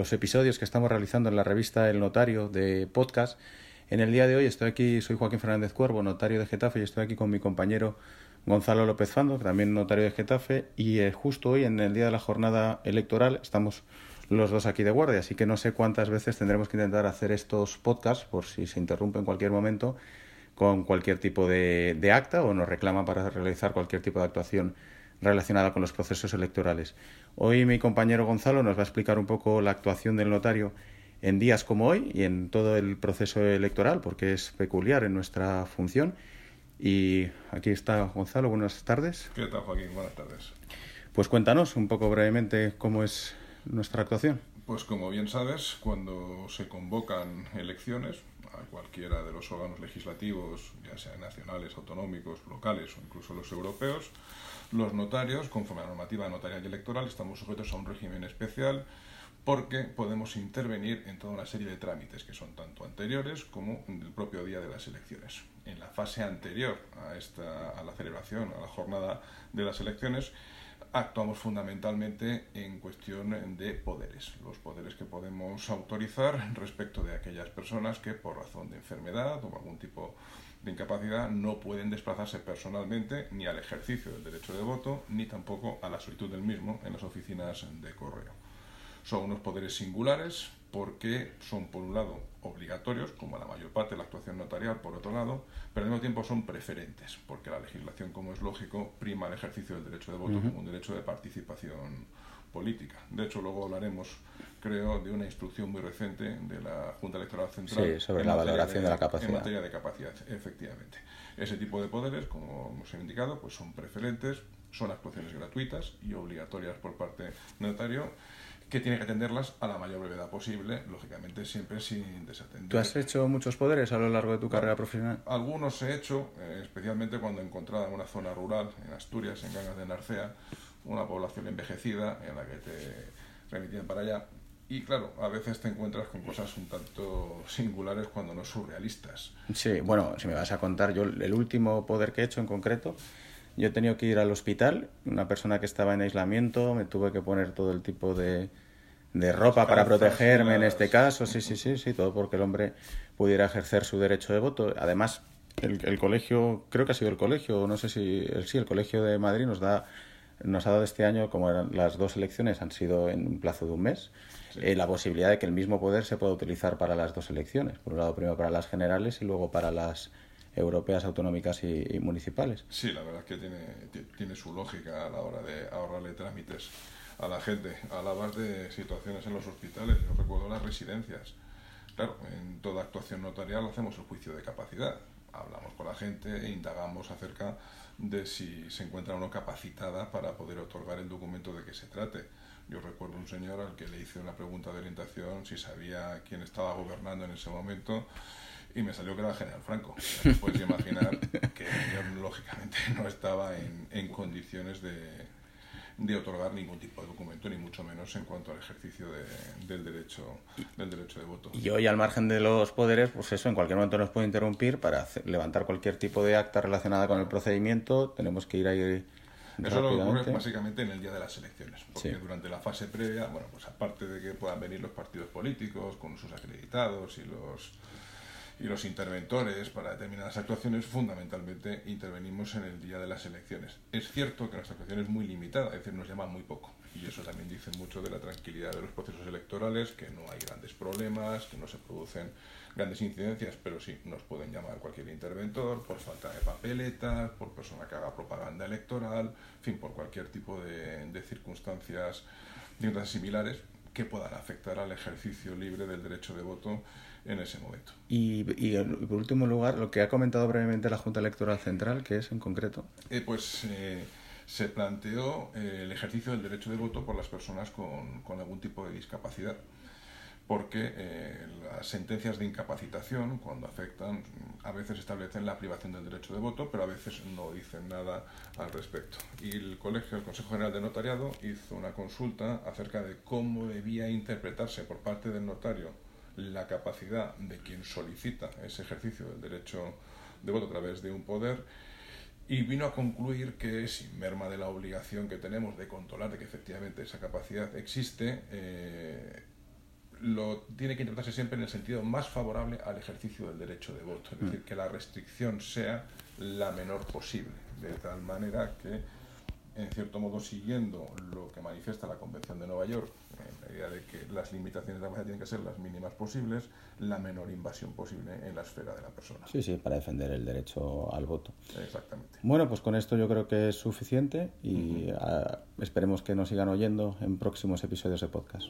los episodios que estamos realizando en la revista El Notario de podcast. En el día de hoy estoy aquí, soy Joaquín Fernández Cuervo, notario de Getafe, y estoy aquí con mi compañero Gonzalo López Fando, también notario de Getafe, y eh, justo hoy, en el día de la jornada electoral, estamos los dos aquí de guardia, así que no sé cuántas veces tendremos que intentar hacer estos podcasts, por si se interrumpe en cualquier momento, con cualquier tipo de, de acta o nos reclaman para realizar cualquier tipo de actuación relacionada con los procesos electorales. Hoy mi compañero Gonzalo nos va a explicar un poco la actuación del notario en días como hoy y en todo el proceso electoral, porque es peculiar en nuestra función. Y aquí está Gonzalo, buenas tardes. ¿Qué tal, Joaquín? Buenas tardes. Pues cuéntanos un poco brevemente cómo es nuestra actuación. Pues como bien sabes, cuando se convocan elecciones a cualquiera de los órganos legislativos, ya sean nacionales, autonómicos, locales o incluso los europeos, los notarios, conforme a la normativa notarial y electoral, estamos sujetos a un régimen especial porque podemos intervenir en toda una serie de trámites que son tanto anteriores como en el propio día de las elecciones. En la fase anterior a, esta, a la celebración, a la jornada de las elecciones, actuamos fundamentalmente en cuestión de poderes, los poderes que podemos autorizar respecto de aquellas personas que por razón de enfermedad o algún tipo de incapacidad no pueden desplazarse personalmente ni al ejercicio del derecho de voto ni tampoco a la solicitud del mismo en las oficinas de correo. Son unos poderes singulares porque son, por un lado, obligatorios, como la mayor parte de la actuación notarial, por otro lado, pero al mismo tiempo son preferentes, porque la legislación, como es lógico, prima el ejercicio del derecho de voto como un derecho de participación política. De hecho, luego hablaremos, creo, de una instrucción muy reciente de la Junta Electoral Central. sobre la valoración de, la capacidad. En materia de capacidad, efectivamente. Ese tipo de poderes, como hemos indicado, pues son preferentes, son actuaciones gratuitas y obligatorias por parte del notario que tiene que atenderlas a la mayor brevedad posible, lógicamente siempre sin desatender. ¿Tú has hecho muchos poderes a lo largo de tu carrera profesional? Algunos he hecho, eh, especialmente cuando he encontrado en una zona rural, en Asturias, en Gangas de Narcea, una población envejecida en la que te remitían para allá. Y claro, a veces te encuentras con cosas un tanto singulares cuando no surrealistas. Sí, bueno, si me vas a contar, yo el último poder que he hecho en concreto, yo he tenido que ir al hospital, una persona que estaba en aislamiento, me tuve que poner todo el tipo de, de ropa para protegerme en este caso, sí, sí, sí, sí, todo porque el hombre pudiera ejercer su derecho de voto. Además, el, el colegio, creo que ha sido el colegio, no sé si, el, sí, el colegio de Madrid nos da nos ha dado este año, como eran, las dos elecciones han sido en un plazo de un mes, eh, la posibilidad de que el mismo poder se pueda utilizar para las dos elecciones. Por un lado, primero para las generales y luego para las europeas, autonómicas y, municipales. Sí, la verdad es que tiene, tiene su lógica a la hora de ahorrarle trámites a la gente. Hablabas de situaciones en los hospitales, yo recuerdo las residencias. Claro, en toda actuación notarial hacemos el juicio de capacidad. Hablamos con la gente e indagamos acerca de si se encuentra uno capacitada para poder otorgar el documento de que se trate. Yo recuerdo un señor al que le hice una pregunta de orientación si sabía quién estaba gobernando en ese momento y me salió que era el general Franco. Puedes imaginar que yo, lógicamente no estaba en, en condiciones de, de otorgar ningún tipo de documento, ni mucho menos en cuanto al ejercicio del, derecho, del derecho de voto. Y hoy, al margen de los poderes, pues eso, en cualquier momento nos puede interrumpir para levantar cualquier tipo de acta relacionada con el procedimiento. Tenemos que ir ahí. Eso lo ocurre básicamente en el día de las elecciones, porque durante la fase previa, bueno, pues aparte de que puedan venir los partidos políticos con sus acreditados y los y los interventores para determinadas actuaciones, fundamentalmente intervenimos en el día de las elecciones. Es cierto que nuestra actuación es muy limitada, es decir, nos llama muy poco. Y eso también dice mucho de la tranquilidad de los procesos electorales, que no hay grandes problemas, que no se producen grandes incidencias, pero sí nos pueden llamar cualquier interventor por falta de papeletas, por persona que haga propaganda electoral, en fin, por cualquier tipo de, de circunstancias, similares que puedan afectar al ejercicio libre del derecho de voto en ese momento. Y, y, por último lugar, lo que ha comentado brevemente la Junta Electoral Central, ¿qué es en concreto? Eh, pues eh, se planteó eh, el ejercicio del derecho de voto por las personas con, con algún tipo de discapacidad porque eh, las sentencias de incapacitación, cuando afectan, a veces establecen la privación del derecho de voto, pero a veces no dicen nada al respecto. Y el Colegio, el Consejo General de Notariado, hizo una consulta acerca de cómo debía interpretarse por parte del notario la capacidad de quien solicita ese ejercicio del derecho de voto a través de un poder y vino a concluir que sin merma de la obligación que tenemos de controlar de que efectivamente esa capacidad existe, eh, lo tiene que interpretarse siempre en el sentido más favorable al ejercicio del derecho de voto, es decir, que la restricción sea la menor posible, de tal manera que, en cierto modo, siguiendo lo que manifiesta la Convención de Nueva York, en la idea de que las limitaciones de la tienen que ser las mínimas posibles, la menor invasión posible en la esfera de la persona. Sí, sí, para defender el derecho al voto. Exactamente. Bueno, pues con esto yo creo que es suficiente y uh -huh. esperemos que nos sigan oyendo en próximos episodios de podcast.